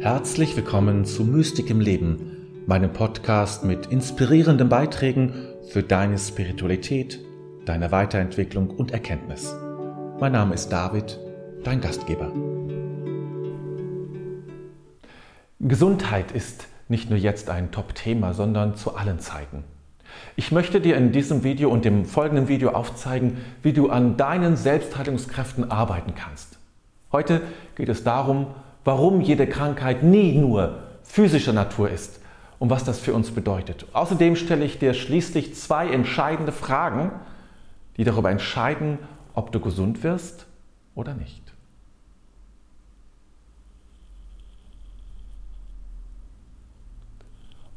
Herzlich willkommen zu Mystik im Leben, meinem Podcast mit inspirierenden Beiträgen für deine Spiritualität, deine Weiterentwicklung und Erkenntnis. Mein Name ist David, dein Gastgeber. Gesundheit ist nicht nur jetzt ein Top-Thema, sondern zu allen Zeiten. Ich möchte dir in diesem Video und dem folgenden Video aufzeigen, wie du an deinen Selbstheilungskräften arbeiten kannst. Heute geht es darum, warum jede Krankheit nie nur physischer Natur ist und was das für uns bedeutet. Außerdem stelle ich dir schließlich zwei entscheidende Fragen, die darüber entscheiden, ob du gesund wirst oder nicht.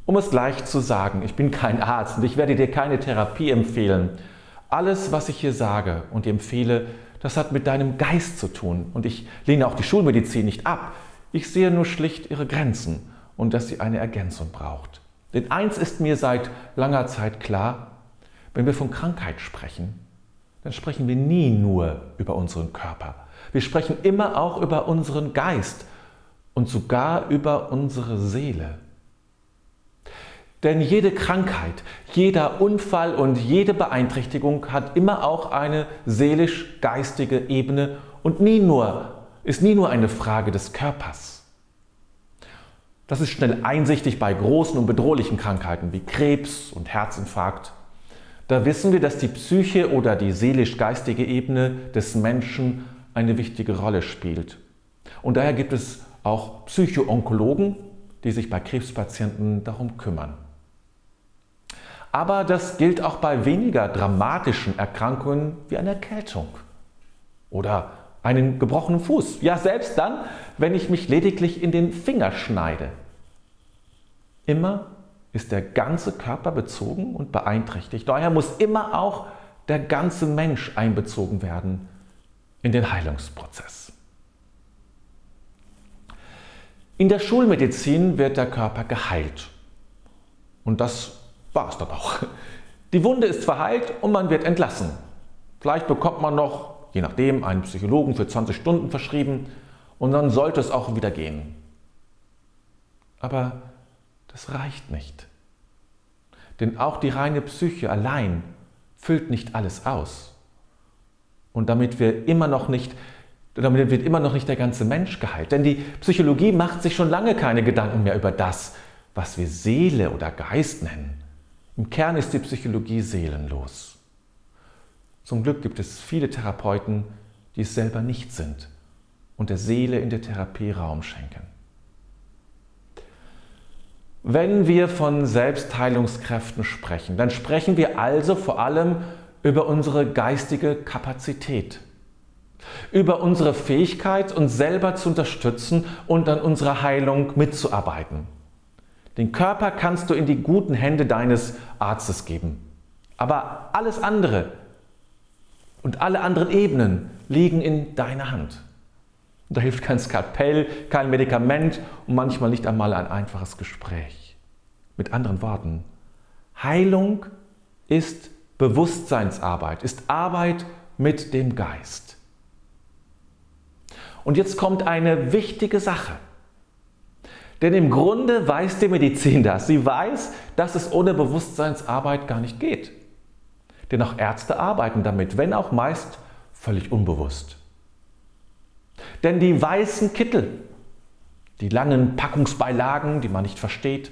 Um es gleich zu sagen, ich bin kein Arzt und ich werde dir keine Therapie empfehlen. Alles, was ich hier sage und empfehle, das hat mit deinem Geist zu tun. Und ich lehne auch die Schulmedizin nicht ab. Ich sehe nur schlicht ihre Grenzen und dass sie eine Ergänzung braucht. Denn eins ist mir seit langer Zeit klar, wenn wir von Krankheit sprechen, dann sprechen wir nie nur über unseren Körper. Wir sprechen immer auch über unseren Geist und sogar über unsere Seele. Denn jede Krankheit, jeder Unfall und jede Beeinträchtigung hat immer auch eine seelisch-geistige Ebene und nie nur, ist nie nur eine Frage des Körpers. Das ist schnell einsichtig bei großen und bedrohlichen Krankheiten wie Krebs und Herzinfarkt. Da wissen wir, dass die Psyche oder die seelisch-geistige Ebene des Menschen eine wichtige Rolle spielt. Und daher gibt es auch Psychoonkologen, die sich bei Krebspatienten darum kümmern. Aber das gilt auch bei weniger dramatischen Erkrankungen wie einer Erkältung oder einen gebrochenen Fuß. Ja, selbst dann, wenn ich mich lediglich in den Finger schneide. Immer ist der ganze Körper bezogen und beeinträchtigt. Daher muss immer auch der ganze Mensch einbezogen werden in den Heilungsprozess. In der Schulmedizin wird der Körper geheilt. Und das war es dann auch. Die Wunde ist verheilt und man wird entlassen. Vielleicht bekommt man noch, je nachdem, einen Psychologen für 20 Stunden verschrieben und dann sollte es auch wieder gehen. Aber das reicht nicht. Denn auch die reine Psyche allein füllt nicht alles aus. Und damit wir immer noch nicht damit wird immer noch nicht der ganze Mensch geheilt. Denn die Psychologie macht sich schon lange keine Gedanken mehr über das, was wir Seele oder Geist nennen. Im Kern ist die Psychologie seelenlos. Zum Glück gibt es viele Therapeuten, die es selber nicht sind und der Seele in der Therapie Raum schenken. Wenn wir von Selbstheilungskräften sprechen, dann sprechen wir also vor allem über unsere geistige Kapazität, über unsere Fähigkeit, uns selber zu unterstützen und an unserer Heilung mitzuarbeiten. Den Körper kannst du in die guten Hände deines Arztes geben. Aber alles andere und alle anderen Ebenen liegen in deiner Hand. da hilft kein Skalpell, kein Medikament und manchmal nicht einmal ein einfaches Gespräch. Mit anderen Worten, Heilung ist Bewusstseinsarbeit, ist Arbeit mit dem Geist. Und jetzt kommt eine wichtige Sache. Denn im Grunde weiß die Medizin das. Sie weiß, dass es ohne Bewusstseinsarbeit gar nicht geht. Denn auch Ärzte arbeiten damit, wenn auch meist völlig unbewusst. Denn die weißen Kittel, die langen Packungsbeilagen, die man nicht versteht,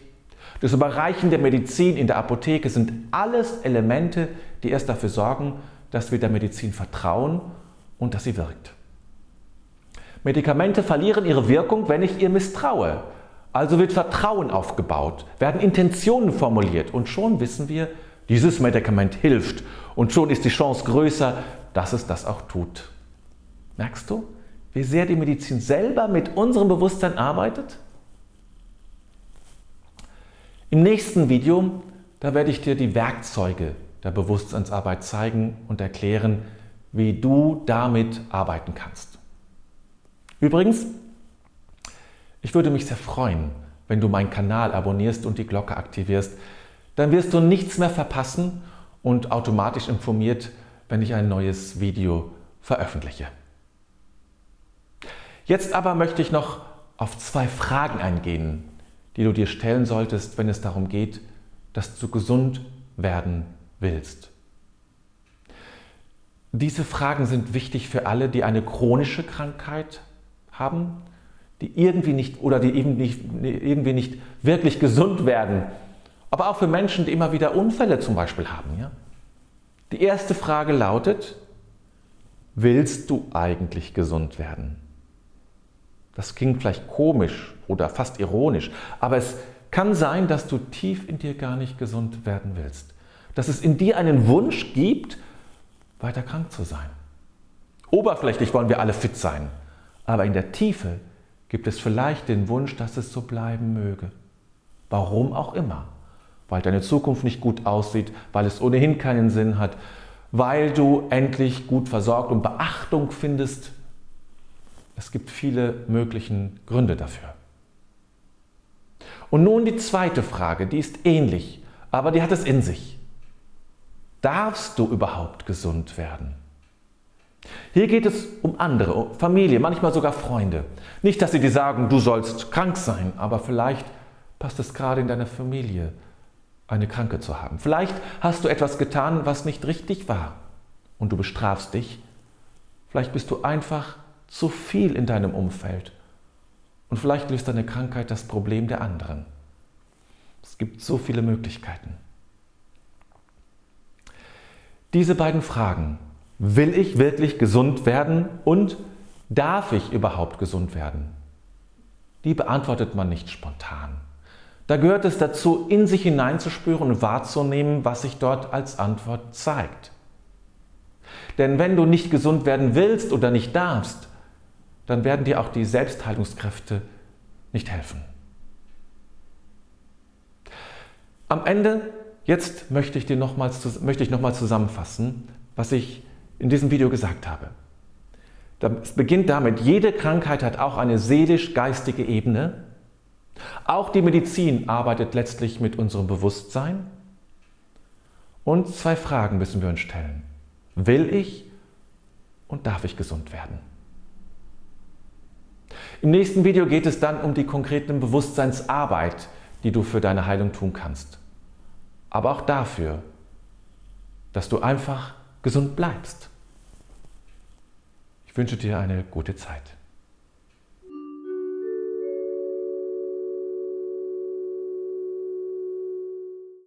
das Überreichen der Medizin in der Apotheke sind alles Elemente, die erst dafür sorgen, dass wir der Medizin vertrauen und dass sie wirkt. Medikamente verlieren ihre Wirkung, wenn ich ihr misstraue, also wird Vertrauen aufgebaut, werden Intentionen formuliert und schon wissen wir, dieses Medikament hilft und schon ist die Chance größer, dass es das auch tut. Merkst du, wie sehr die Medizin selber mit unserem Bewusstsein arbeitet? Im nächsten Video, da werde ich dir die Werkzeuge der Bewusstseinsarbeit zeigen und erklären, wie du damit arbeiten kannst. Übrigens, ich würde mich sehr freuen, wenn du meinen Kanal abonnierst und die Glocke aktivierst. Dann wirst du nichts mehr verpassen und automatisch informiert, wenn ich ein neues Video veröffentliche. Jetzt aber möchte ich noch auf zwei Fragen eingehen, die du dir stellen solltest, wenn es darum geht, dass du gesund werden willst. Diese Fragen sind wichtig für alle, die eine chronische Krankheit haben, die irgendwie nicht oder die eben nicht, irgendwie nicht wirklich gesund werden. Aber auch für Menschen, die immer wieder Unfälle zum Beispiel haben. Ja? Die erste Frage lautet, willst du eigentlich gesund werden? Das klingt vielleicht komisch oder fast ironisch, aber es kann sein, dass du tief in dir gar nicht gesund werden willst. Dass es in dir einen Wunsch gibt, weiter krank zu sein. Oberflächlich wollen wir alle fit sein, aber in der Tiefe gibt es vielleicht den Wunsch, dass es so bleiben möge. Warum auch immer. Weil deine Zukunft nicht gut aussieht, weil es ohnehin keinen Sinn hat, weil du endlich gut versorgt und Beachtung findest. Es gibt viele möglichen Gründe dafür. Und nun die zweite Frage, die ist ähnlich, aber die hat es in sich. Darfst du überhaupt gesund werden? Hier geht es um andere, um Familie, manchmal sogar Freunde. Nicht, dass sie dir sagen, du sollst krank sein, aber vielleicht passt es gerade in deiner Familie, eine Kranke zu haben. Vielleicht hast du etwas getan, was nicht richtig war und du bestrafst dich. Vielleicht bist du einfach zu viel in deinem Umfeld und vielleicht löst deine Krankheit das Problem der anderen. Es gibt so viele Möglichkeiten. Diese beiden Fragen, will ich wirklich gesund werden und darf ich überhaupt gesund werden? Die beantwortet man nicht spontan. Da gehört es dazu, in sich hineinzuspüren und wahrzunehmen, was sich dort als Antwort zeigt. Denn wenn du nicht gesund werden willst oder nicht darfst, dann werden dir auch die Selbstheilungskräfte nicht helfen. Am Ende Jetzt möchte ich, dir nochmals, möchte ich nochmal zusammenfassen, was ich in diesem Video gesagt habe. Es beginnt damit, jede Krankheit hat auch eine seelisch-geistige Ebene. Auch die Medizin arbeitet letztlich mit unserem Bewusstsein. Und zwei Fragen müssen wir uns stellen. Will ich und darf ich gesund werden? Im nächsten Video geht es dann um die konkrete Bewusstseinsarbeit, die du für deine Heilung tun kannst aber auch dafür, dass du einfach gesund bleibst. Ich wünsche dir eine gute Zeit.